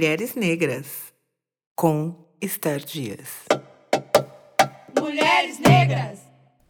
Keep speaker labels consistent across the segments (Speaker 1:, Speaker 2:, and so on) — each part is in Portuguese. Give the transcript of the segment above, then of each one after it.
Speaker 1: Mulheres Negras, com Esther Dias.
Speaker 2: Mulheres Negras!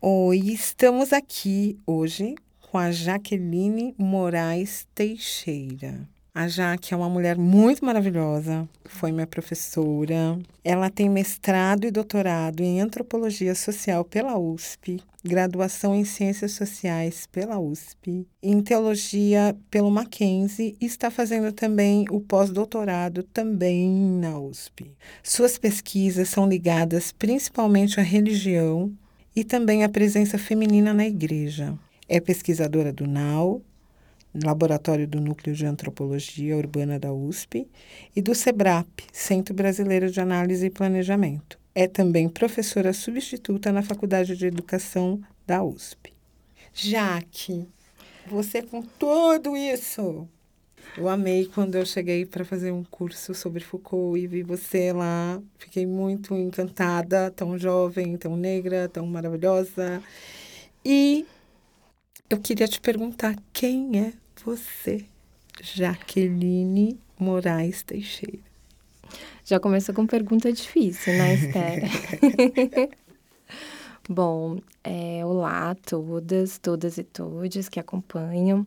Speaker 3: Oi, estamos aqui hoje com a Jaqueline Moraes Teixeira. A Jaque é uma mulher muito maravilhosa, foi minha professora. Ela tem mestrado e doutorado em antropologia social pela USP, graduação em ciências sociais pela USP, em teologia pelo Mackenzie e está fazendo também o pós-doutorado também na USP. Suas pesquisas são ligadas principalmente à religião e também à presença feminina na igreja. É pesquisadora do NAU, Laboratório do Núcleo de Antropologia Urbana da USP, e do SEBRAP, Centro Brasileiro de Análise e Planejamento. É também professora substituta na Faculdade de Educação da USP. Jaque, você com tudo isso, eu amei quando eu cheguei para fazer um curso sobre Foucault e vi você lá. Fiquei muito encantada, tão jovem, tão negra, tão maravilhosa. E eu queria te perguntar quem é você, Jaqueline Moraes Teixeira.
Speaker 4: Já começou com pergunta difícil, né, Esther? Bom, é, olá a todas, todas e todos que acompanham.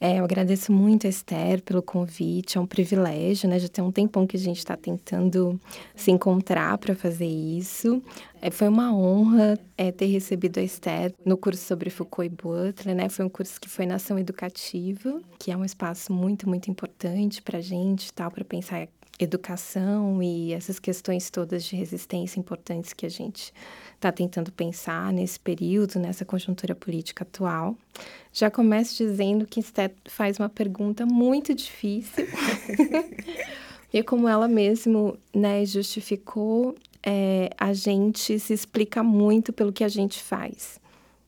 Speaker 4: É, eu agradeço muito a Esther pelo convite, é um privilégio, né? Já tem um tempão que a gente está tentando se encontrar para fazer isso. É, foi uma honra é, ter recebido a Esther no curso sobre Foucault e Butler, né? Foi um curso que foi na ação educativa, que é um espaço muito, muito importante para a gente, tal, para pensar educação e essas questões todas de resistência importantes que a gente está tentando pensar nesse período, nessa conjuntura política atual. Já começo dizendo que Esté faz uma pergunta muito difícil. e como ela mesmo né, justificou, é, a gente se explica muito pelo que a gente faz.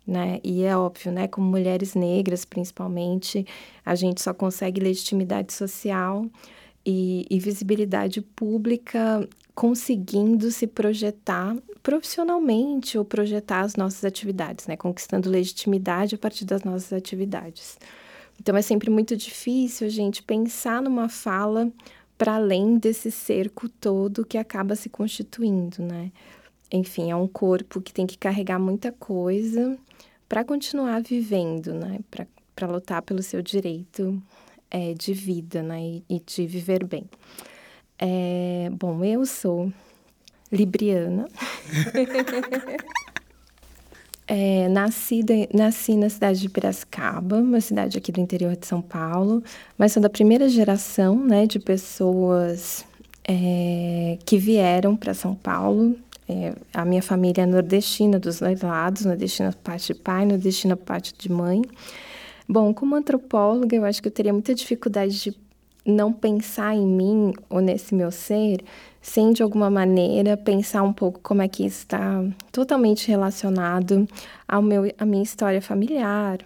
Speaker 4: Né? E é óbvio, né? Como mulheres negras, principalmente, a gente só consegue legitimidade social e, e visibilidade pública conseguindo se projetar profissionalmente ou projetar as nossas atividades, né? Conquistando legitimidade a partir das nossas atividades. Então é sempre muito difícil a gente pensar numa fala para além desse cerco todo que acaba se constituindo, né? Enfim, é um corpo que tem que carregar muita coisa para continuar vivendo, né? Para lutar pelo seu direito é, de vida né, e, e de viver bem. É, bom, eu sou libriana. é, nasci, de, nasci na cidade de Piracicaba, uma cidade aqui do interior de São Paulo, mas sou da primeira geração né, de pessoas é, que vieram para São Paulo. É, a minha família é nordestina dos dois lados, nordestina por parte de pai, nordestina por parte de mãe. Bom, como antropóloga, eu acho que eu teria muita dificuldade de não pensar em mim ou nesse meu ser sem de alguma maneira pensar um pouco como é que está totalmente relacionado ao meu à minha história familiar,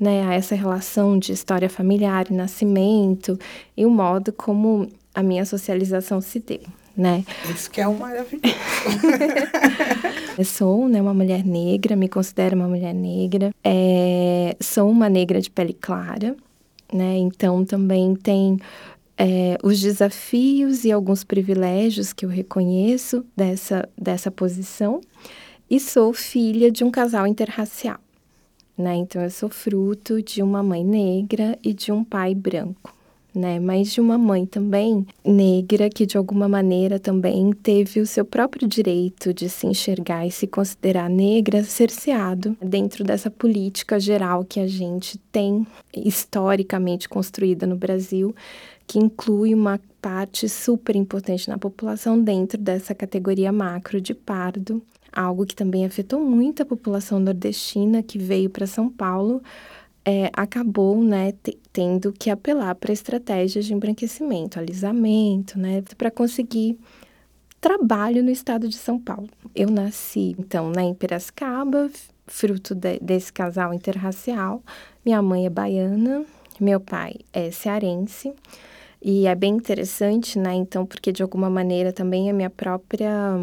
Speaker 4: né, a essa relação de história familiar e nascimento e o modo como a minha socialização se deu, né?
Speaker 3: Isso que é um maravilhoso.
Speaker 4: Eu sou né, uma mulher negra, me considero uma mulher negra. É, sou uma negra de pele clara, né? Então também tem é, os desafios e alguns privilégios que eu reconheço dessa, dessa posição. E sou filha de um casal interracial. Né? Então, eu sou fruto de uma mãe negra e de um pai branco né? Mas de uma mãe também negra que de alguma maneira também teve o seu próprio direito de se enxergar e se considerar negra cerceado dentro dessa política geral que a gente tem historicamente construída no Brasil, que inclui uma parte super importante na população dentro dessa categoria macro de pardo, algo que também afetou muito a população nordestina que veio para São Paulo é, acabou né, tendo que apelar para estratégias de embranquecimento, alisamento, né, para conseguir trabalho no estado de São Paulo. Eu nasci, então, né, em Piracicaba, fruto de, desse casal interracial. Minha mãe é baiana, meu pai é cearense. E é bem interessante, né, então, porque de alguma maneira também a minha própria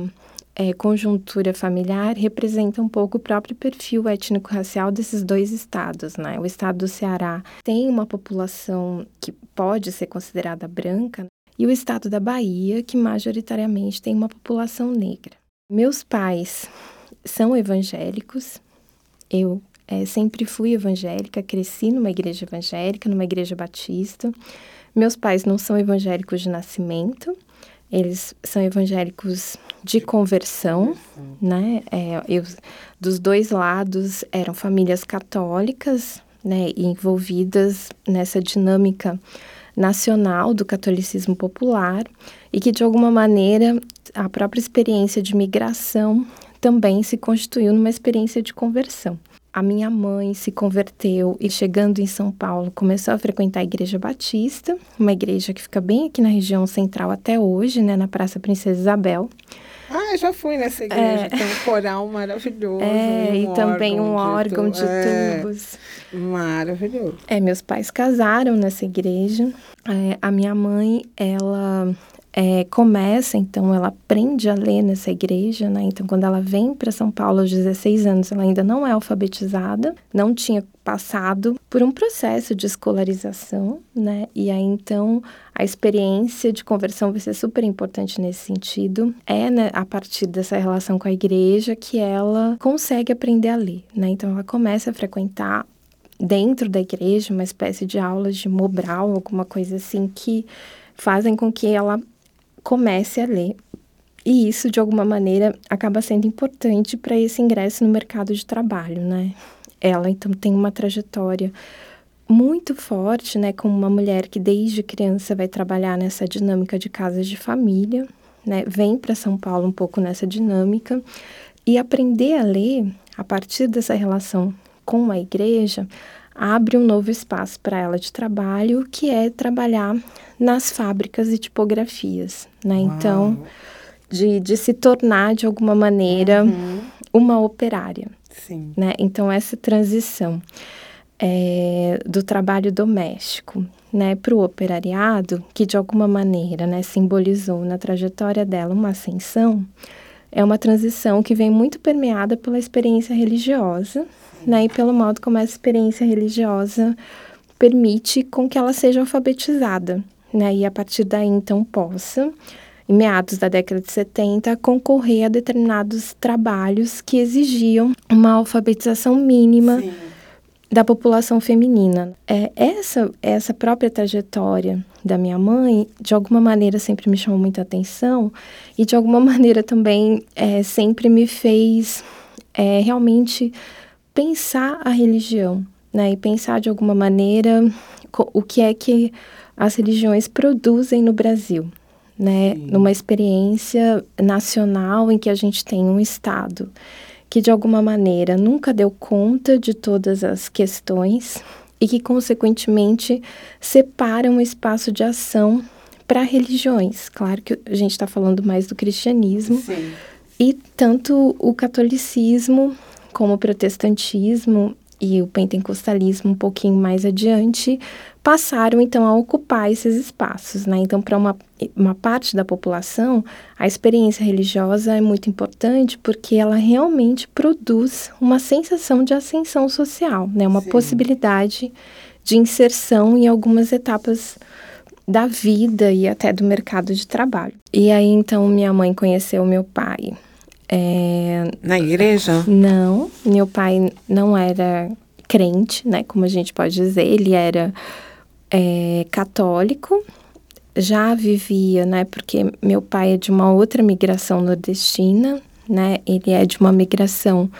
Speaker 4: é, conjuntura familiar representa um pouco o próprio perfil étnico-racial desses dois estados, né? O estado do Ceará tem uma população que pode ser considerada branca e o estado da Bahia, que majoritariamente tem uma população negra. Meus pais são evangélicos, eu é, sempre fui evangélica, cresci numa igreja evangélica, numa igreja batista. Meus pais não são evangélicos de nascimento, eles são evangélicos de conversão, né? É, eu, dos dois lados eram famílias católicas, né? Envolvidas nessa dinâmica nacional do catolicismo popular e que de alguma maneira a própria experiência de migração também se constituiu numa experiência de conversão. A minha mãe se converteu e, chegando em São Paulo, começou a frequentar a Igreja Batista, uma igreja que fica bem aqui na região central até hoje, né, na Praça Princesa Isabel.
Speaker 3: Ah, já fui nessa igreja. É. Tem um coral maravilhoso.
Speaker 4: É, e, um e também um órgão de, é, tubos.
Speaker 3: Maravilhoso.
Speaker 4: É, meus pais casaram nessa igreja. É, a minha mãe, ela é, começa, então, ela aprende a ler nessa igreja, né? Então, quando ela vem para São Paulo aos 16 anos, ela ainda não é alfabetizada, não tinha passado por um processo de escolarização, né? E aí, então, a experiência de conversão vai ser super importante nesse sentido. É né, a partir dessa relação com a igreja que ela consegue aprender a ler, né? Então, ela começa a frequentar dentro da igreja uma espécie de aulas de Mobral, alguma coisa assim que fazem com que ela comece a ler. E isso, de alguma maneira, acaba sendo importante para esse ingresso no mercado de trabalho, né? Ela, então, tem uma trajetória muito forte, né, como uma mulher que desde criança vai trabalhar nessa dinâmica de casas de família, né, vem para São Paulo um pouco nessa dinâmica e aprender a ler a partir dessa relação com a igreja abre um novo espaço para ela de trabalho, que é trabalhar nas fábricas e tipografias, né? Uau. Então, de, de se tornar de alguma maneira uhum. uma operária.
Speaker 3: Sim.
Speaker 4: Né? Então, essa transição é, do trabalho doméstico né, para o operariado, que de alguma maneira né, simbolizou na trajetória dela uma ascensão, é uma transição que vem muito permeada pela experiência religiosa né, e pelo modo como essa experiência religiosa permite com que ela seja alfabetizada, né, e a partir daí então possa, em meados da década de 70, concorrer a determinados trabalhos que exigiam uma alfabetização mínima Sim. Da população feminina. É, essa, essa própria trajetória da minha mãe, de alguma maneira, sempre me chamou muita atenção e, de alguma maneira, também é, sempre me fez é, realmente pensar a religião, né? E pensar, de alguma maneira, o que é que as religiões produzem no Brasil, né? Sim. Numa experiência nacional em que a gente tem um Estado que, de alguma maneira, nunca deu conta de todas as questões e que, consequentemente, separa um espaço de ação para religiões. Claro que a gente está falando mais do cristianismo.
Speaker 3: Sim.
Speaker 4: E tanto o catolicismo como o protestantismo e o pentecostalismo um pouquinho mais adiante, passaram então a ocupar esses espaços. Né? Então, para uma, uma parte da população, a experiência religiosa é muito importante porque ela realmente produz uma sensação de ascensão social, né? uma Sim. possibilidade de inserção em algumas etapas da vida e até do mercado de trabalho. E aí, então, minha mãe conheceu meu pai é,
Speaker 3: Na igreja?
Speaker 4: Não, meu pai não era crente, né? Como a gente pode dizer, ele era é, católico, já vivia, né? Porque meu pai é de uma outra migração nordestina, né? Ele é de uma migração,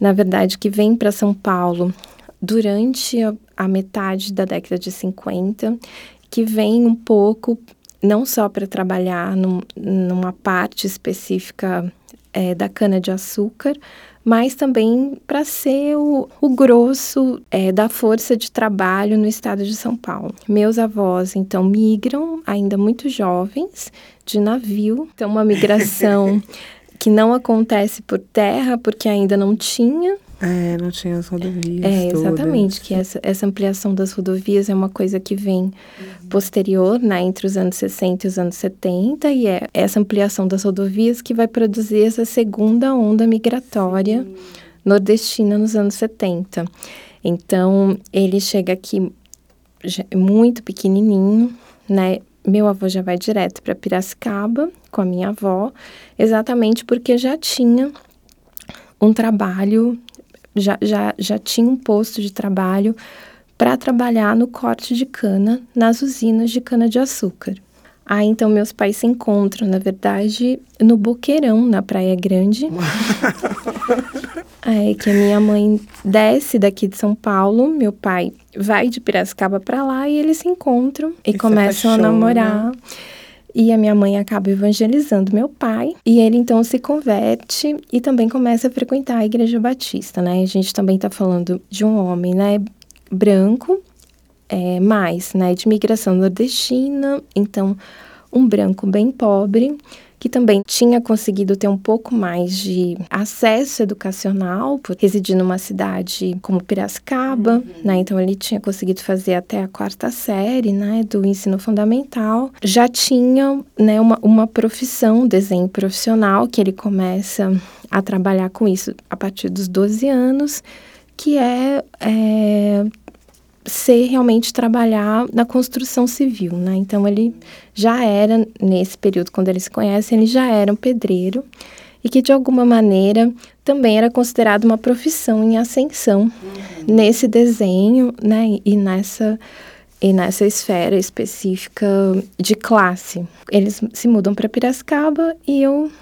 Speaker 4: na verdade, que vem para São Paulo durante a, a metade da década de 50, que vem um pouco não só para trabalhar num, numa parte específica é, da cana-de-açúcar, mas também para ser o, o grosso é, da força de trabalho no estado de São Paulo. Meus avós, então, migram ainda muito jovens, de navio, então, uma migração que não acontece por terra, porque ainda não tinha
Speaker 3: É, não tinha as rodovias.
Speaker 4: É, exatamente,
Speaker 3: todas.
Speaker 4: que essa, essa ampliação das rodovias é uma coisa que vem posterior, né, entre os anos 60 e os anos 70, e é essa ampliação das rodovias que vai produzir essa segunda onda migratória nordestina nos anos 70. Então, ele chega aqui muito pequenininho, né? Meu avô já vai direto para Piracicaba com a minha avó, exatamente porque já tinha um trabalho, já, já, já tinha um posto de trabalho para trabalhar no corte de cana nas usinas de cana-de-açúcar. Aí então meus pais se encontram, na verdade, no Boqueirão, na Praia Grande. É que a minha mãe desce daqui de São Paulo, meu pai vai de Piracicaba para lá e eles se encontram e,
Speaker 3: E
Speaker 4: começam a namorar. E a minha mãe acaba evangelizando meu pai, e ele então se converte e também começa a frequentar a igreja batista, né? A gente também está falando de um homem, né, branco, é, mais, né, de migração nordestina, então um branco bem pobre, que também tinha conseguido ter um pouco mais de acesso educacional, por residir numa cidade como Piracicaba, né? Então ele tinha conseguido fazer até a quarta série, né, do ensino fundamental. Já tinha, né, uma, uma profissão, desenho profissional, que ele começa a trabalhar com isso a partir dos 12 anos, que é, é ser realmente trabalhar na construção civil, né? Então ele já era nesse período quando eles se conhecem, ele já era um pedreiro e que de alguma maneira também era considerado uma profissão em ascensão nesse desenho, né? E nessa e nessa esfera específica de classe. Eles se mudam para Piracicaba e eu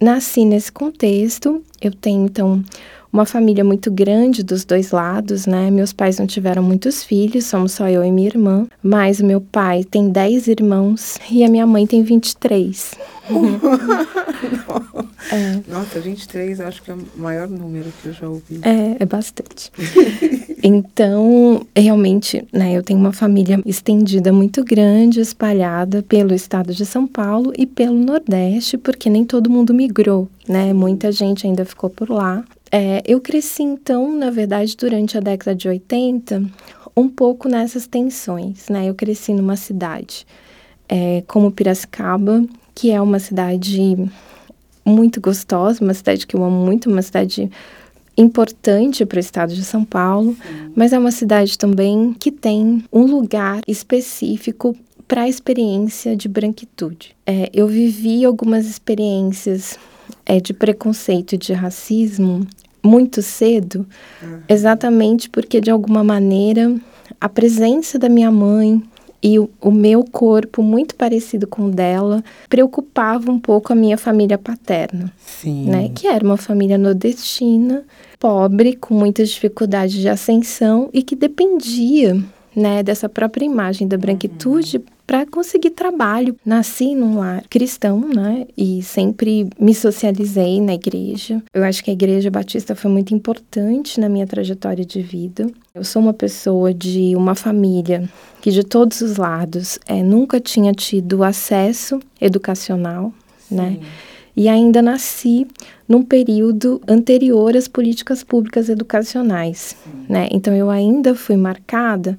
Speaker 4: nasci nesse contexto. Eu tenho então uma família muito grande dos dois lados, né? Meus pais não tiveram muitos filhos, somos só eu e minha irmã. Mas meu pai tem 10 irmãos e a minha mãe tem 23. é,
Speaker 3: Nossa, 23 acho que é o maior número que eu já ouvi.
Speaker 4: é, é bastante. Então, realmente, né, eu tenho uma família estendida muito grande, espalhada pelo estado de São Paulo e pelo Nordeste, porque nem todo mundo migrou, né? Muita gente ainda ficou por lá. É, eu cresci, então, na verdade, durante a década de 80, um pouco nessas tensões, né? Eu cresci numa cidade é, como Piracicaba, que é uma cidade muito gostosa, uma cidade que eu amo muito, uma cidade importante para o estado de São Paulo, mas é uma cidade também que tem um lugar específico para a experiência de branquitude. É, eu vivi algumas experiências é, de preconceito e de racismo muito cedo, exatamente porque de alguma maneira a presença da minha mãe e o, o meu corpo muito parecido com o dela preocupava um pouco a minha família paterna
Speaker 3: Sim.
Speaker 4: né? Que era uma família nordestina, pobre, com muitas dificuldades de ascensão e que dependia, né, dessa própria imagem da branquitude para conseguir trabalho. Nasci num lar cristão, né, e sempre me socializei na igreja. Eu acho que a igreja batista foi muito importante na minha trajetória de vida. Eu sou uma pessoa de uma família que de todos os lados é, nunca tinha tido acesso educacional, né? E ainda nasci num período anterior às políticas públicas educacionais, né? Então eu ainda fui marcada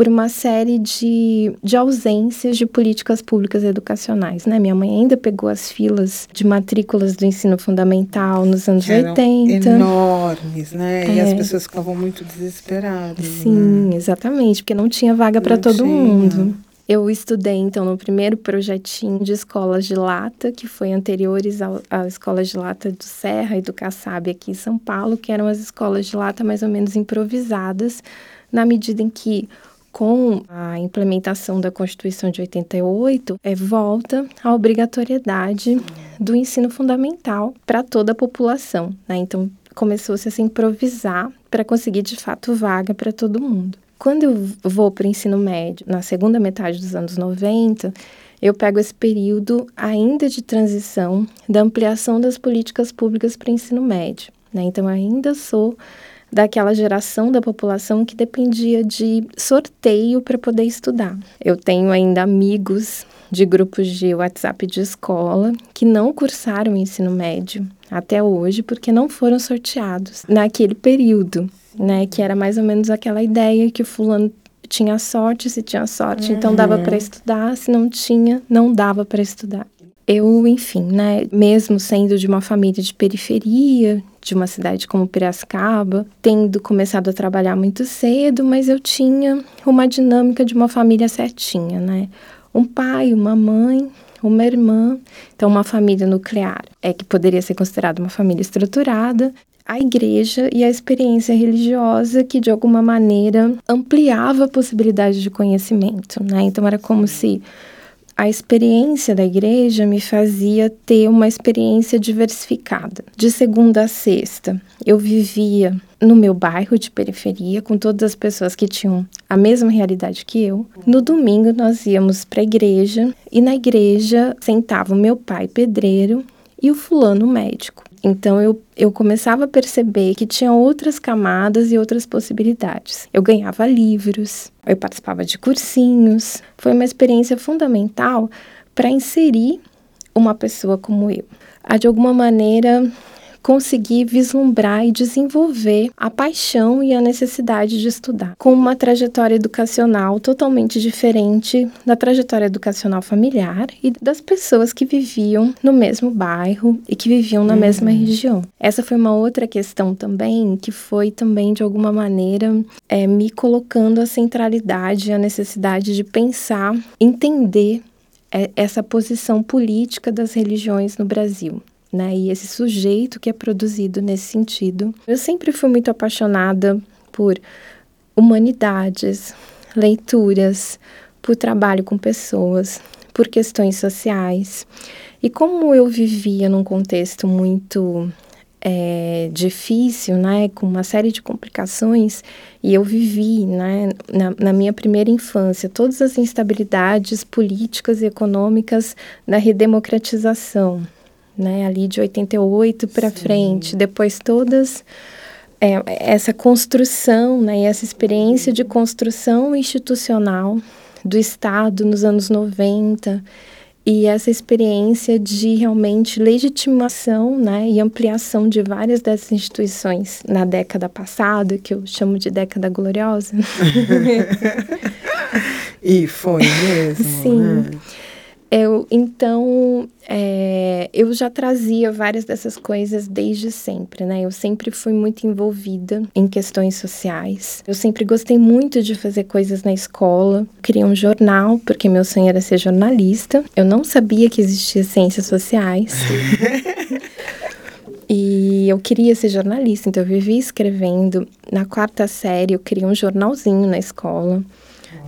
Speaker 4: por uma série de, de ausências de políticas públicas educacionais, né? Minha mãe ainda pegou as filas de matrículas do ensino fundamental nos anos
Speaker 3: Que eram
Speaker 4: 80.
Speaker 3: enormes, né? E as
Speaker 4: É.
Speaker 3: pessoas ficavam muito desesperadas. né?
Speaker 4: Sim, exatamente, porque não tinha vaga para todo
Speaker 3: tinha.
Speaker 4: mundo. Eu estudei, então, no primeiro projetinho de escolas de lata, que foi anteriores às escolas de lata do Serra e do Kassab aqui em São Paulo, que eram as escolas de lata mais ou menos improvisadas, na medida em que, com a implementação da Constituição de 88, é, volta a obrigatoriedade do ensino fundamental para toda a população. Né? Então, começou-se a se improvisar para conseguir, de fato, vaga para todo mundo. Quando eu vou para o ensino médio, na segunda metade dos anos 90, eu pego esse período ainda de transição da ampliação das políticas públicas para o ensino médio. Né? Então, ainda sou daquela geração da população que dependia de sorteio para poder estudar. Eu tenho ainda amigos de grupos de WhatsApp de escola que não cursaram o ensino médio, até hoje, porque não foram sorteados naquele período, né? Que era mais ou menos aquela ideia que o fulano tinha sorte, se tinha sorte, uhum. então dava para estudar, se não tinha, não dava para estudar. Eu, enfim, né, mesmo sendo de uma família de periferia, de uma cidade como Piracicaba, tendo começado a trabalhar muito cedo, mas eu tinha uma dinâmica de uma família certinha, né? Um pai, uma mãe, uma irmã, então uma família nuclear, é que poderia ser considerada uma família estruturada, a igreja e a experiência religiosa que de alguma maneira ampliava a possibilidade de conhecimento, né? Então era como se a experiência da igreja me fazia ter uma experiência diversificada. De segunda a sexta, eu vivia no meu bairro de periferia com todas as pessoas que tinham a mesma realidade que eu. No domingo, nós íamos para a igreja e na igreja sentava o meu pai pedreiro e o fulano médico. Então eu, eu começava a perceber que tinha outras camadas e outras possibilidades. Eu ganhava livros, eu participava de cursinhos. Foi uma experiência fundamental para inserir uma pessoa como eu. A de alguma maneira conseguir vislumbrar e desenvolver a paixão e a necessidade de estudar, com uma trajetória educacional totalmente diferente da trajetória educacional familiar e das pessoas que viviam no mesmo bairro e que viviam na uhum. mesma região. Essa foi uma outra questão também que foi também de alguma maneira é, me colocando a centralidade, a necessidade de pensar, entender é, essa posição política das religiões no Brasil né? E esse sujeito que é produzido nesse sentido. Eu sempre fui muito apaixonada por humanidades, leituras, por trabalho com pessoas, por questões sociais. E como eu vivia num contexto muito é, difícil, né, com uma série de complicações, e eu vivi, né, na, na, minha primeira infância, todas as instabilidades políticas e econômicas da redemocratização, né? Ali de 88 para frente, depois todas é, essa construção, né? E essa experiência de construção institucional do Estado nos anos 90 e essa experiência de realmente legitimação né, e ampliação de várias dessas instituições na década passada, que eu chamo de década gloriosa.
Speaker 3: e foi mesmo.
Speaker 4: Sim.
Speaker 3: Né?
Speaker 4: Eu, então, é, eu já trazia várias dessas coisas desde sempre, né? Eu sempre fui muito envolvida em questões sociais. Eu sempre gostei muito de fazer coisas na escola. Criei um jornal, porque meu sonho era ser jornalista. Eu não sabia que existia ciências sociais. E eu queria ser jornalista, então eu vivia escrevendo. Na quarta série, eu criei um jornalzinho na escola.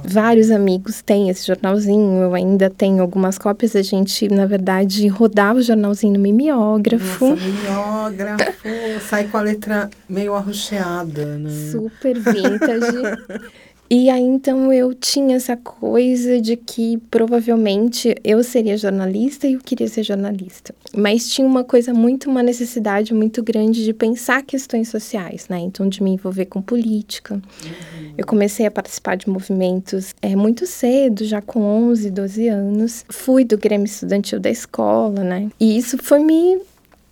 Speaker 4: Vários amigos têm esse jornalzinho, eu ainda tenho algumas cópias. A gente, na verdade, rodava o jornalzinho no mimeógrafo.
Speaker 3: Nossa, mimeógrafo, sai com a letra meio arroxeada, né?
Speaker 4: Super vintage. E aí então eu tinha essa coisa de que provavelmente eu seria jornalista e eu queria ser jornalista. Mas tinha uma coisa muito, uma necessidade muito grande de pensar questões sociais, né? Então de me envolver com política. Uhum. Eu comecei a participar de movimentos é, muito cedo, já com 11, 12 anos. Fui do Grêmio Estudantil da escola, né? E isso foi me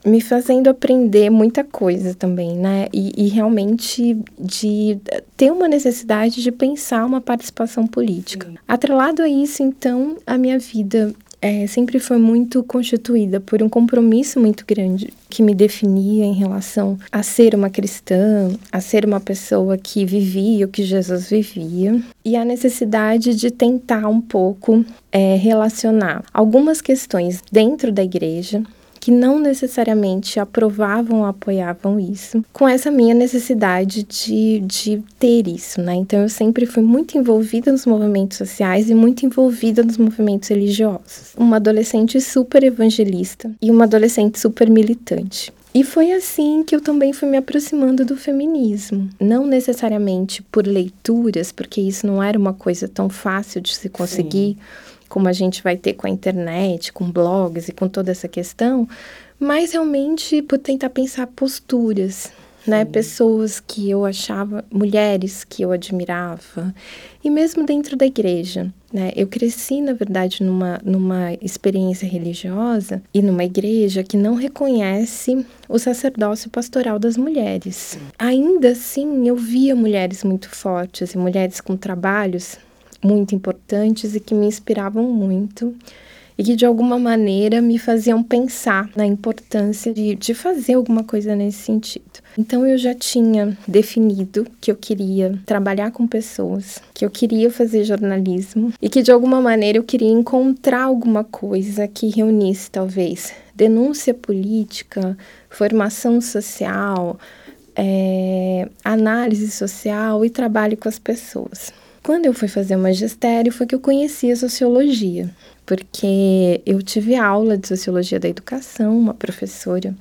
Speaker 4: me fazendo aprender muita coisa também, né? E, e, realmente de ter uma necessidade de pensar uma participação política. Sim. Atrelado a isso, então, a minha vida é, sempre foi muito constituída por um compromisso muito grande que me definia em relação a ser uma cristã, a ser uma pessoa que vivia o que Jesus vivia, e a necessidade de tentar um pouco é, relacionar algumas questões dentro da igreja que não necessariamente aprovavam ou apoiavam isso, com essa minha necessidade de, de ter isso, né? Então eu sempre fui muito envolvida nos movimentos sociais e muito envolvida nos movimentos religiosos. Uma adolescente super evangelista e uma adolescente super militante. E foi assim que eu também fui me aproximando do feminismo. Não necessariamente por leituras, porque isso não era uma coisa tão fácil de se conseguir. Sim como a gente vai ter com a internet, com blogs e com toda essa questão, mas realmente por tentar pensar posturas, né? Pessoas que eu achava, mulheres que eu admirava, e mesmo dentro da igreja. Né? Eu cresci, na verdade, numa, numa experiência religiosa e numa igreja que não reconhece o sacerdócio pastoral das mulheres. Ainda assim, eu via mulheres muito fortes e mulheres com trabalhos muito importantes e que me inspiravam muito e que de alguma maneira me faziam pensar na importância de, de fazer alguma coisa nesse sentido. Então eu já tinha definido que eu queria trabalhar com pessoas, que eu queria fazer jornalismo e que de alguma maneira eu queria encontrar alguma coisa que reunisse talvez denúncia política, formação social, é, análise social e trabalho com as pessoas. Quando eu fui fazer o magistério, foi que eu conheci a sociologia porque eu tive aula de sociologia da educação, uma professora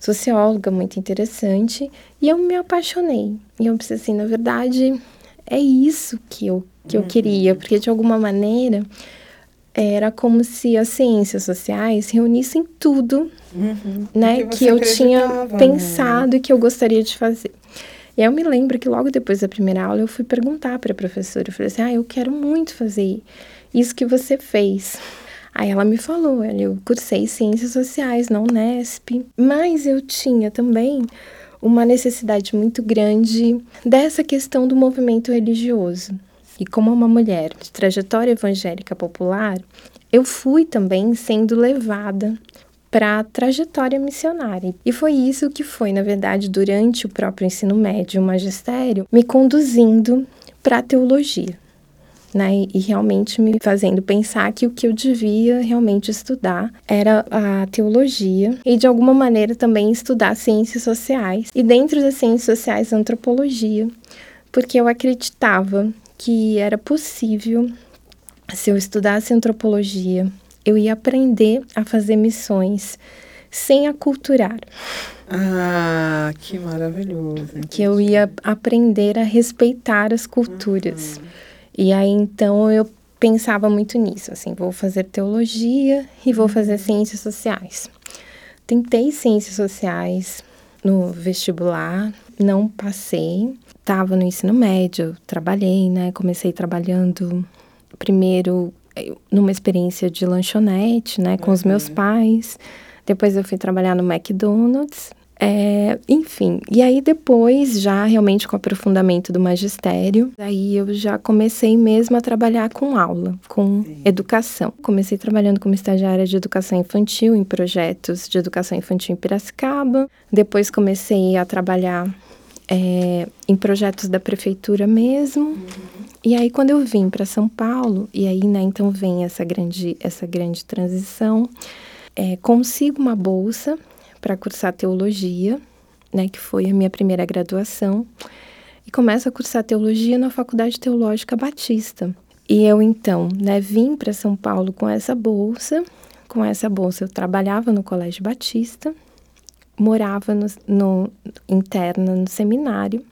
Speaker 4: socióloga muito interessante, e eu me apaixonei. E eu pensei assim, na verdade, é isso que eu, que eu uhum. queria, porque de alguma maneira era como se as ciências sociais reunissem tudo, uhum. né, que, que eu tinha né? pensado e que eu gostaria de fazer. E aí eu me lembro que logo depois da primeira aula eu fui perguntar para a professora, eu falei assim: "Ah, eu quero muito fazer isso que você fez. Aí ela me falou, eu cursei Ciências Sociais na Unesp, mas eu tinha também uma necessidade muito grande dessa questão do movimento religioso. E como uma mulher de trajetória evangélica popular, eu fui também sendo levada para a trajetória missionária. E foi isso que foi, na verdade, durante o próprio ensino médio, o magistério, me conduzindo para a teologia né? E realmente me fazendo pensar que o que eu devia realmente estudar era a teologia e de alguma maneira também estudar ciências sociais e dentro das ciências sociais antropologia, porque eu acreditava que era possível se eu estudasse antropologia, eu ia aprender a fazer missões sem aculturar.
Speaker 3: Ah, que maravilhoso.
Speaker 4: Que eu ia aprender a respeitar as culturas. Uhum. E aí então eu pensava muito nisso, assim, vou fazer teologia e vou fazer ciências sociais. Tentei ciências sociais no vestibular, não passei. Estava no ensino médio, trabalhei, né? Comecei trabalhando primeiro numa experiência de lanchonete, né, com os meus pais. Depois eu fui trabalhar no McDonald's é, enfim, e aí depois, já realmente com o aprofundamento do magistério, aí eu já comecei mesmo a trabalhar com aula, com Sim. educação. Comecei trabalhando como estagiária de educação infantil em projetos de educação infantil em Piracicaba. Depois comecei a trabalhar é, em projetos da prefeitura mesmo. Uhum. E aí quando eu vim para São Paulo, e aí né, então vem essa grande, essa grande transição, é, consigo uma bolsa para cursar teologia, né, que foi a minha primeira graduação, e começo a cursar teologia na Faculdade Teológica Batista. E eu então, né, vim para São Paulo com essa bolsa. Com essa bolsa eu trabalhava no Colégio Batista, morava no, no interna no seminário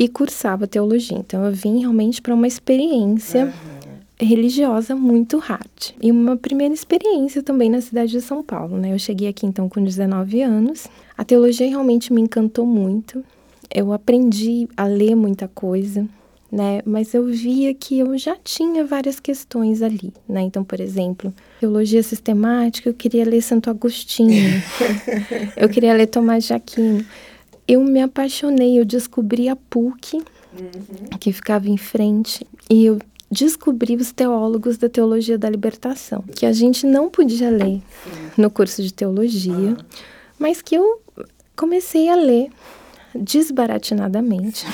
Speaker 4: e cursava teologia. Então eu vim realmente para uma experiência uhum religiosa muito hard. E uma primeira experiência também na cidade de São Paulo, né? Eu cheguei aqui então com 19 anos. A teologia realmente me encantou muito. Eu aprendi a ler muita coisa, né? Mas eu via que eu já tinha várias questões ali, né? Então, por exemplo, teologia sistemática, eu queria ler Santo Agostinho. eu queria ler Tomás de Aquino. Eu me apaixonei, eu descobri a PUC, uhum. que ficava em frente, e eu descobri os teólogos da teologia da libertação, que a gente não podia ler no curso de teologia, mas que eu comecei a ler desbaratinadamente.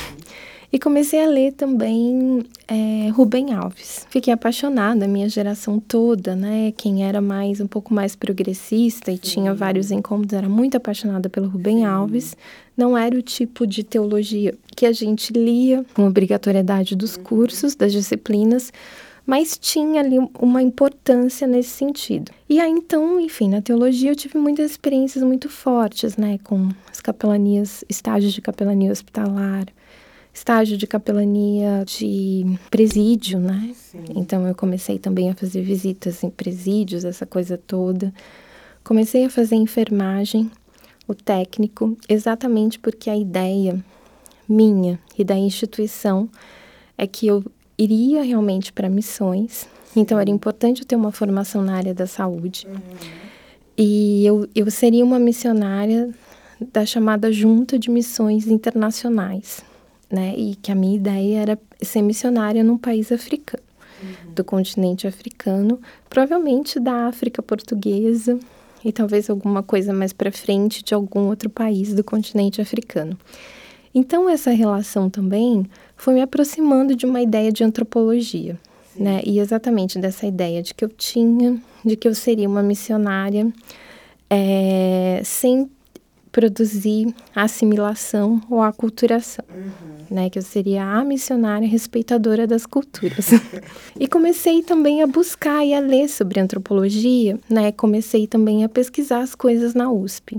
Speaker 4: E comecei a ler também é, Rubem Alves. Fiquei apaixonada, a minha geração toda, né? Quem era mais um pouco mais progressista e tinha vários encontros, era muito apaixonada pelo Rubem Alves. Não era o tipo de teologia que a gente lia com obrigatoriedade dos cursos, das disciplinas, mas tinha ali uma importância nesse sentido. E aí então, enfim, na teologia eu tive muitas experiências muito fortes, né, com as capelanias, estágios de capelania hospitalar, estágio de capelania de presídio, né? Sim. Então eu comecei também a fazer visitas em presídios, essa coisa toda. Comecei a fazer enfermagem, o técnico, exatamente porque a ideia minha e da instituição é que eu iria realmente para missões, então era importante eu ter uma formação na área da saúde. Uhum. E eu, eu seria uma missionária da chamada Junta de Missões Internacionais, né? E que a minha ideia era ser missionária num país africano, uhum. do continente africano, provavelmente da África portuguesa e talvez alguma coisa mais para frente de algum outro país do continente africano. Então essa relação também foi me aproximando de uma ideia de antropologia, Sim. né? E exatamente dessa ideia de que eu tinha, de que eu seria uma missionária é, sem produzir a assimilação ou a aculturação, uhum. né? Que eu seria a missionária respeitadora das culturas. e comecei também a buscar e a ler sobre antropologia, né? Comecei também a pesquisar as coisas na USP.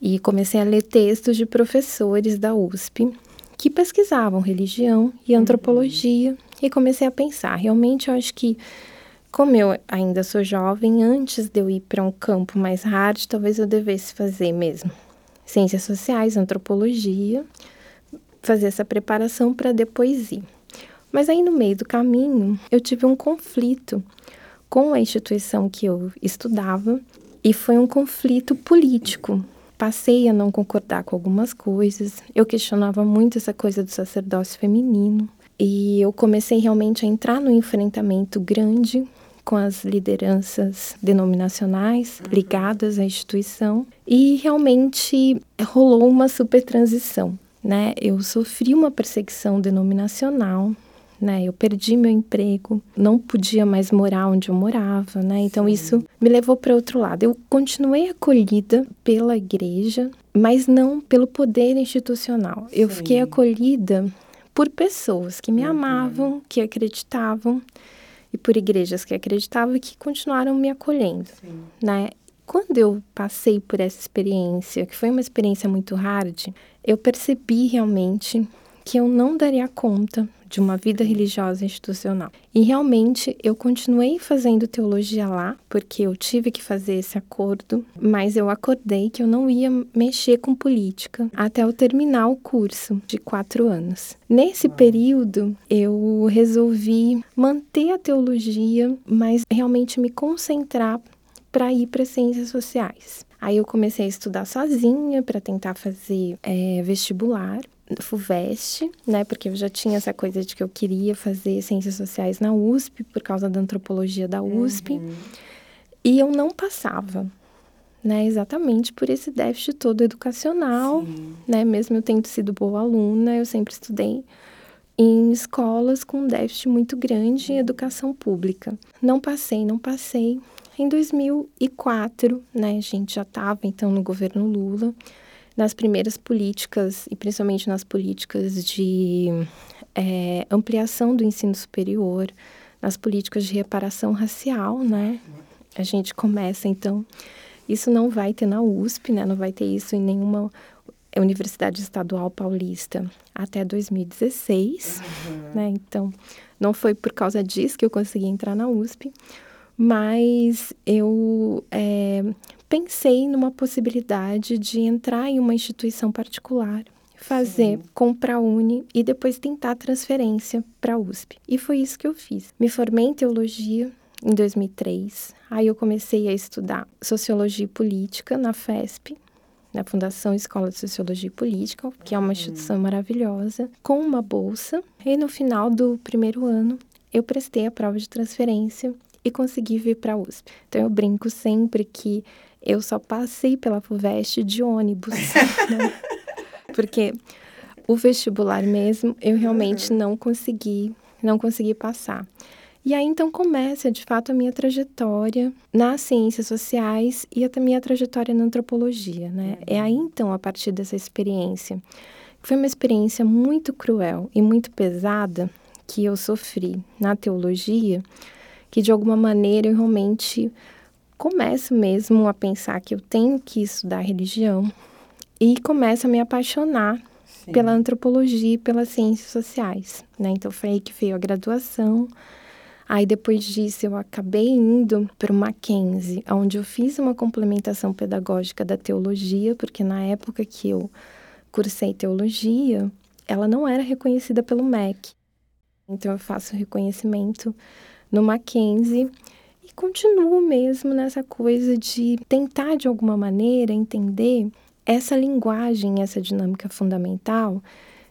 Speaker 4: E comecei a ler textos de professores da USP que pesquisavam religião e uhum. antropologia uhum. e comecei a pensar, realmente eu acho que como eu ainda sou jovem, antes de eu ir para um campo mais hard, talvez eu devesse fazer mesmo ciências sociais, antropologia, fazer essa preparação para depois ir. Mas aí no meio do caminho, eu tive um conflito com a instituição que eu estudava e foi um conflito político. Passei a não concordar com algumas coisas, eu questionava muito essa coisa do sacerdócio feminino e eu comecei realmente a entrar no enfrentamento grande com as lideranças denominacionais ligadas à instituição e realmente rolou uma super transição, né? Eu sofri uma perseguição denominacional, né? Eu perdi meu emprego, não podia mais morar onde eu morava, né? Então Sim. isso me levou para outro lado. Eu continuei acolhida pela igreja, mas não pelo poder institucional. Sim. Eu fiquei acolhida por pessoas que me uhum. amavam, que acreditavam e por igrejas que acreditavam que continuaram me acolhendo, Sim. né? Quando eu passei por essa experiência, que foi uma experiência muito hard, eu percebi realmente que eu não daria conta de uma vida religiosa institucional. E realmente eu continuei fazendo teologia lá, porque eu tive que fazer esse acordo, mas eu acordei que eu não ia mexer com política até eu terminar o curso de quatro anos. Nesse período, eu resolvi manter a teologia, mas realmente me concentrar para ir para ciências sociais. Aí eu comecei a estudar sozinha para tentar fazer é, vestibular. FUVEST, né? Porque eu já tinha essa coisa de que eu queria fazer ciências sociais na USP, por causa da antropologia da USP. Uhum. E eu não passava, né? Exatamente por esse déficit todo educacional, Sim. né? Mesmo eu tendo sido boa aluna, eu sempre estudei em escolas com um déficit muito grande em educação pública. Não passei, não passei. Em 2004, né, a gente já estava então no governo Lula nas primeiras políticas, e principalmente nas políticas de é, ampliação do ensino superior, nas políticas de reparação racial, né? A gente começa, então, isso não vai ter na USP, né? Não vai ter isso em nenhuma Universidade Estadual Paulista até 2016, uhum. né? Então, não foi por causa disso que eu consegui entrar na USP, mas eu é, pensei numa possibilidade de entrar em uma instituição particular, fazer, Sim. comprar a Uni e depois tentar transferência para a USP. E foi isso que eu fiz. Me formei em teologia em 2003. Aí eu comecei a estudar sociologia e política na FESP, na Fundação Escola de Sociologia e Política, que é uma instituição maravilhosa, com uma bolsa. E no final do primeiro ano, eu prestei a prova de transferência e consegui vir para a USP. Então eu brinco sempre que eu só passei pela FUVEST de ônibus, né? Porque o vestibular mesmo, eu realmente não consegui, não consegui passar. E aí então começa, de fato, a minha trajetória nas ciências sociais e a minha trajetória na antropologia, né? É aí então, a partir dessa experiência, foi uma experiência muito cruel e muito pesada que eu sofri na teologia, que de alguma maneira eu realmente começo mesmo a pensar que eu tenho que estudar religião e começo a me apaixonar Sim. pela antropologia e pelas ciências sociais, né? Então foi aí que veio a graduação. Aí depois disso eu acabei indo para o Mackenzie, onde eu fiz uma complementação pedagógica da teologia, porque na época que eu cursei teologia, ela não era reconhecida pelo MEC. Então eu faço reconhecimento no Mackenzie e continuo mesmo nessa coisa de tentar de alguma maneira entender essa linguagem, essa dinâmica fundamental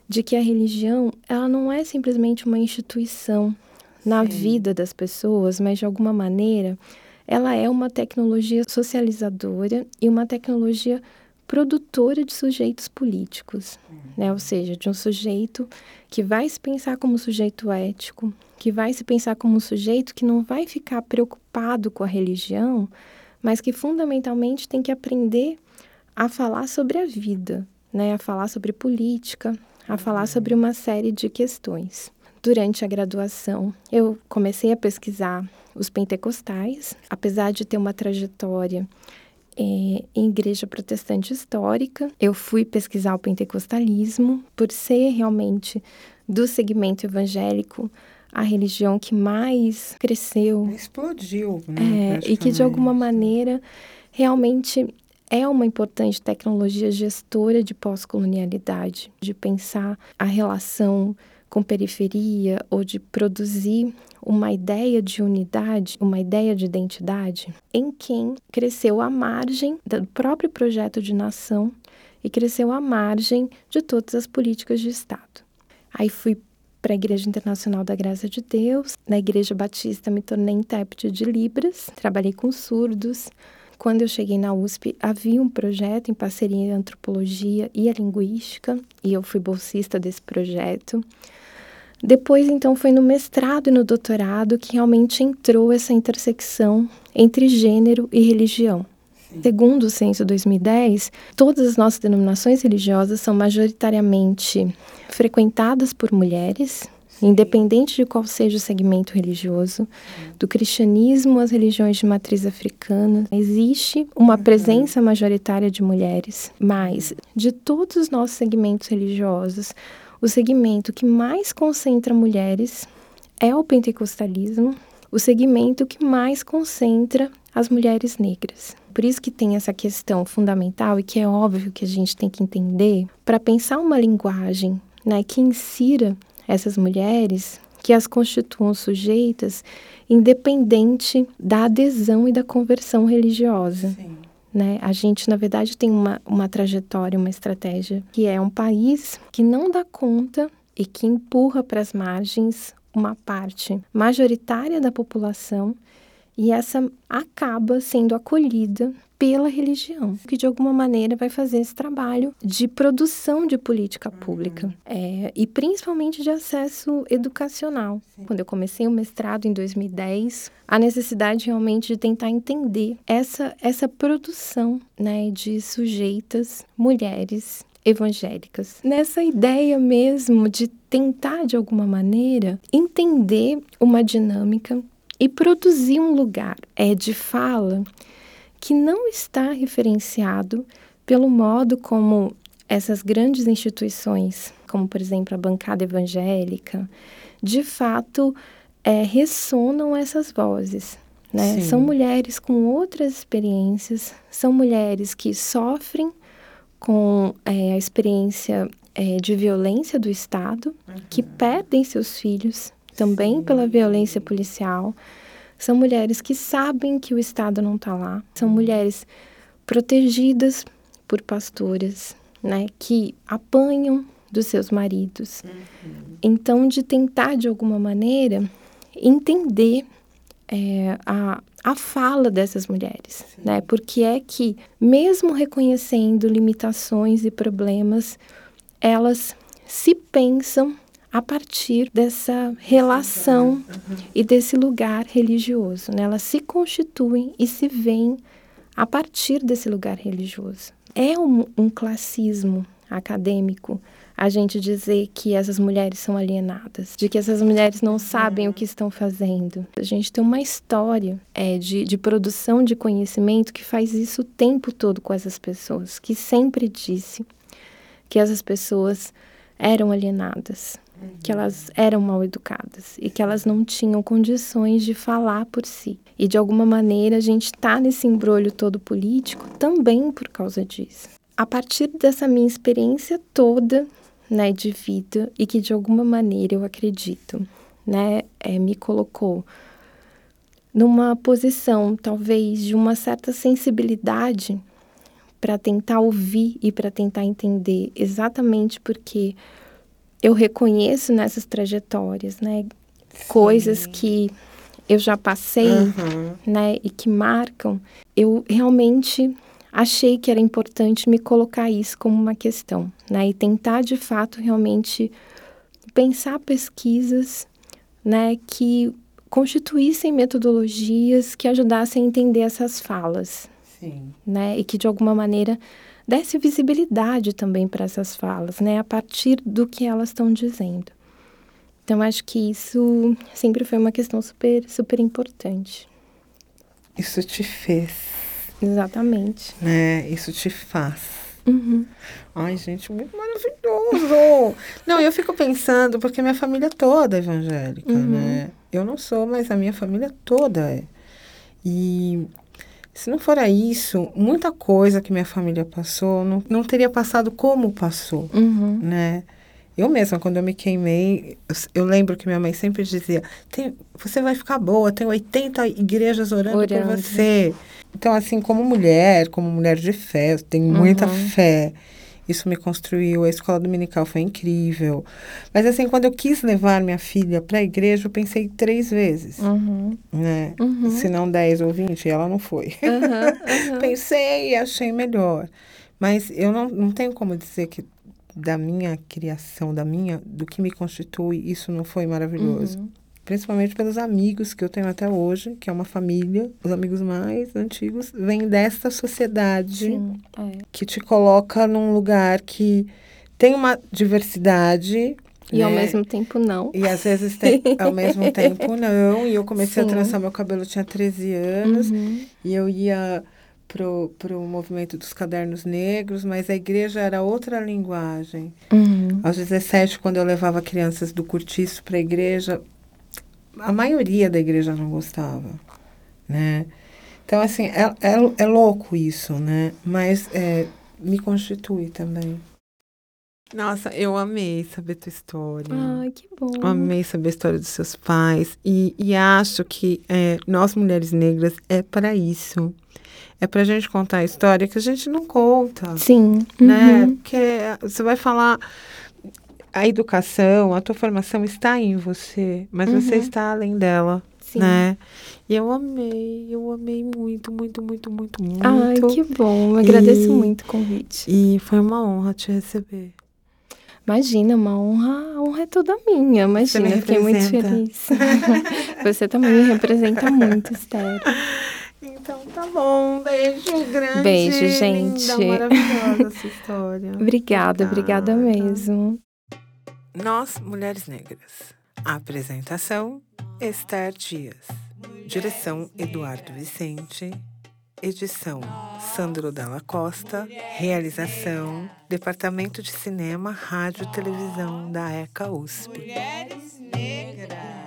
Speaker 4: de que a religião, ela não é simplesmente uma instituição na Sim. vida das pessoas, mas de alguma maneira ela é uma tecnologia socializadora e uma tecnologia produtora de sujeitos políticos, né? Ou seja, de um sujeito que vai se pensar como sujeito ético, que vai se pensar como um sujeito que não vai ficar preocupado com a religião, mas que fundamentalmente tem que aprender a falar sobre a vida, né? A falar sobre política, a falar sobre uma série de questões. Durante a graduação, eu comecei a pesquisar os pentecostais, apesar de ter uma trajetória é, em igreja protestante histórica. Eu fui pesquisar o pentecostalismo por ser realmente do segmento evangélico a religião que mais cresceu.
Speaker 3: Explodiu, né?
Speaker 4: É, e que de alguma maneira realmente é uma importante tecnologia gestora de pós-colonialidade, de pensar a relação com periferia ou de produzir uma ideia de unidade, uma ideia de identidade em quem cresceu à margem do próprio projeto de nação e cresceu à margem de todas as políticas de Estado. Aí fui para a Igreja Internacional da Graça de Deus, na Igreja Batista me tornei intérprete de Libras, trabalhei com surdos. Quando eu cheguei na USP, havia um projeto em parceria a antropologia e a linguística, e eu fui bolsista desse projeto. Depois, então, foi no mestrado e no doutorado que realmente entrou essa intersecção entre gênero e religião. Segundo o censo 2010, todas as nossas denominações religiosas são majoritariamente frequentadas por mulheres, independente de qual seja o segmento religioso, do cristianismo às religiões de matriz africana, existe uma uhum. presença majoritária de mulheres, mas de todos os nossos segmentos religiosos, o segmento que mais concentra mulheres é o pentecostalismo, o segmento que mais concentra as mulheres negras. Por isso que tem essa questão fundamental e que é óbvio que a gente tem que entender para pensar uma linguagem né, que insira essas mulheres, que as constituam sujeitas, independente da adesão e da conversão religiosa. Sim. Né? A gente, na verdade, tem uma, uma trajetória, uma estratégia, que é um país que não dá conta e que empurra para as margens uma parte majoritária da população e essa acaba sendo acolhida pela religião, que de alguma maneira vai fazer esse trabalho de produção de política pública é, e principalmente de acesso educacional. Sim. Quando eu comecei o mestrado em 2010, a necessidade realmente de tentar entender essa, essa produção né, de sujeitas, mulheres evangélicas. Nessa ideia mesmo de tentar, de alguma maneira, entender uma dinâmica e produzir um lugar é de fala que não está referenciado pelo modo como essas grandes instituições, como por exemplo a bancada evangélica, de fato é, ressonam essas vozes. Né? São mulheres com outras experiências, são mulheres que sofrem com é, a experiência é, de violência do Estado, uhum. que perdem seus filhos também Sim. pela violência policial, são mulheres que sabem que o Estado não está lá, são mulheres protegidas por pastoras, né, que apanham dos seus maridos. Uhum. Então, de tentar de alguma maneira entender é, a, a fala dessas mulheres, Sim. né? Porque é que, mesmo reconhecendo limitações e problemas, elas se pensam a partir dessa relação uhum. e desse lugar religioso. Né? Elas se constituem e se veem a partir desse lugar religioso. É um, um classismo acadêmico a gente dizer que essas mulheres são alienadas, de que essas mulheres não sabem o que estão fazendo. A gente tem uma história é, de, de produção de conhecimento que faz isso o tempo todo com essas pessoas, que sempre disse que essas pessoas eram alienadas, que elas eram mal educadas e que elas não tinham condições de falar por si. E de alguma maneira a gente está nesse embrulho todo político também por causa disso. A partir dessa minha experiência toda, né, de vida e que de alguma maneira eu acredito né, é, me colocou numa posição, talvez, de uma certa sensibilidade para tentar ouvir e para tentar entender exatamente porque eu reconheço nessas trajetórias, né, Sim. coisas que eu já passei, uhum. né, e que marcam, eu realmente achei que era importante me colocar isso como uma questão, né, e tentar de fato realmente pensar pesquisas, né, que constituíssem metodologias que ajudassem a entender essas falas,
Speaker 3: Sim.
Speaker 4: né, e que de alguma maneira desse visibilidade também para essas falas, né, a partir do que elas estão dizendo. Então, acho que isso sempre foi uma questão super, super importante.
Speaker 3: Isso te fez.
Speaker 4: Exatamente.
Speaker 3: Né? Isso te faz.
Speaker 4: Uhum.
Speaker 3: Ai, gente, muito maravilhoso! não, eu fico pensando, porque minha família toda é evangélica, uhum. né? Eu não sou, mas a minha família toda é. E se não fora isso, muita coisa que minha família passou não, não teria passado como passou,
Speaker 4: uhum.
Speaker 3: né? Eu mesma, quando eu me queimei, eu, eu lembro que minha mãe sempre dizia: você vai ficar boa, tem 80 igrejas orando, orando, por você. Então, assim, como mulher, como mulher de fé, eu tenho muita uhum. fé. Isso me construiu. A escola dominical foi incrível. Mas, assim, quando eu quis levar minha filha para a igreja, eu pensei três vezes.
Speaker 4: Uhum.
Speaker 3: Né?
Speaker 4: Uhum.
Speaker 3: Se não dez ou vinte, e ela não foi. pensei e achei melhor. Mas eu não, não tenho como dizer que da minha criação, da minha, do que me constitui, isso não foi maravilhoso. Principalmente pelos amigos que eu tenho até hoje, que é uma família, os amigos mais antigos, vêm desta sociedade
Speaker 4: Sim, é.
Speaker 3: que te coloca num lugar que tem uma diversidade,
Speaker 4: e
Speaker 3: né?
Speaker 4: ao mesmo tempo não.
Speaker 3: E às vezes tem, ao mesmo tempo não. E eu comecei Sim. a trançar meu cabelo, eu tinha 13 anos.
Speaker 4: Uhum.
Speaker 3: E eu ia pro, pro movimento dos cadernos negros, mas a igreja era outra linguagem.
Speaker 4: Uhum.
Speaker 3: Aos 17, quando eu levava crianças do curtiço para a igreja, a maioria da igreja não gostava, né? Então, assim, é, é, é louco isso, né? Mas é, me constitui também. Nossa, eu amei saber tua história.
Speaker 4: Ai, que bom.
Speaker 3: Amei saber a história dos seus pais. E, e acho que é, nós, mulheres negras, é para isso é para a gente contar a história que a gente não conta.
Speaker 4: Sim.
Speaker 3: Né?
Speaker 4: Uhum.
Speaker 3: Porque você vai falar. A educação, a tua formação está em você, mas uhum. você está além dela.
Speaker 4: Sim.
Speaker 3: Né? E eu amei, eu amei muito, muito, muito, muito, muito.
Speaker 4: Ai, que bom. Eu agradeço e, muito o convite.
Speaker 3: E foi uma honra te receber.
Speaker 4: Imagina, uma honra, a honra é toda minha. Imagina, fiquei muito feliz. Você também me representa muito, Esther.
Speaker 3: Então tá bom. Beijo grande.
Speaker 4: Beijo, gente.
Speaker 3: Linda, maravilhosa essa história.
Speaker 4: obrigada, obrigada mesmo.
Speaker 1: Nós, Mulheres Negras. Apresentação: Esther Dias. Direção: Eduardo Vicente. Edição: Sandro Dalla Costa. Realização: Departamento de Cinema, Rádio e Televisão da ECA USP. Mulheres Negras.